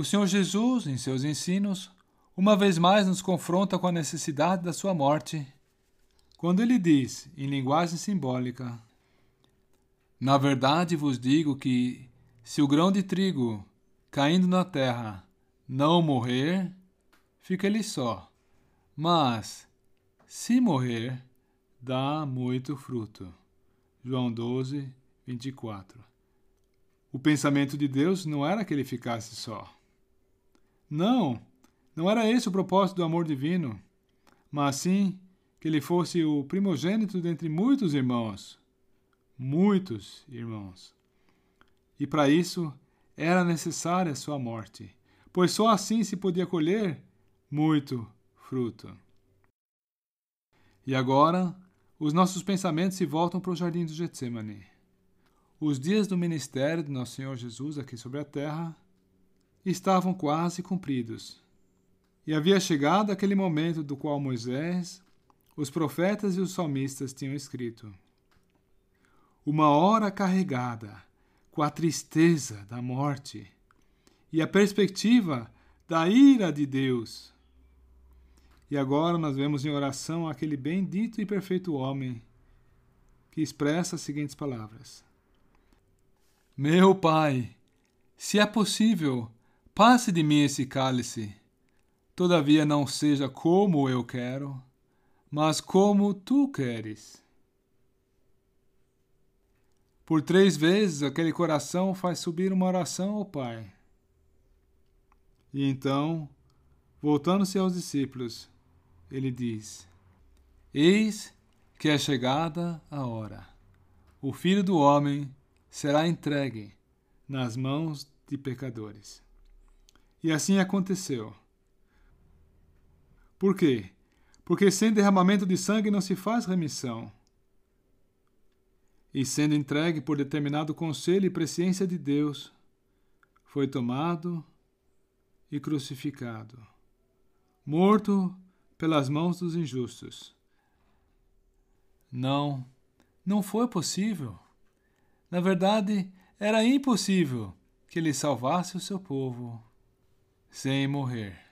O Senhor Jesus, em seus ensinos, uma vez mais nos confronta com a necessidade da sua morte, quando ele diz, em linguagem simbólica: Na verdade vos digo que, se o grão de trigo, caindo na terra, não morrer, fica ele só, mas, se morrer, dá muito fruto. João 12, 24. O pensamento de Deus não era que ele ficasse só. Não, não era esse o propósito do amor divino, mas sim que ele fosse o primogênito dentre muitos irmãos. Muitos irmãos. E para isso era necessária sua morte, pois só assim se podia colher muito fruto. E agora, os nossos pensamentos se voltam para o jardim do Getsemane. Os dias do ministério de Nosso Senhor Jesus aqui sobre a terra estavam quase cumpridos. E havia chegado aquele momento do qual Moisés, os profetas e os salmistas tinham escrito. Uma hora carregada com a tristeza da morte e a perspectiva da ira de Deus. E agora nós vemos em oração aquele bendito e perfeito homem que expressa as seguintes palavras: Meu Pai, se é possível, Passe de mim esse cálice. Todavia não seja como eu quero, mas como tu queres. Por três vezes aquele coração faz subir uma oração ao Pai. E então, voltando-se aos discípulos, ele diz: Eis que é chegada a hora. O filho do homem será entregue nas mãos de pecadores. E assim aconteceu. Por quê? Porque sem derramamento de sangue não se faz remissão. E sendo entregue por determinado conselho e presciência de Deus, foi tomado e crucificado, morto pelas mãos dos injustos. Não, não foi possível. Na verdade, era impossível que ele salvasse o seu povo sem morrer.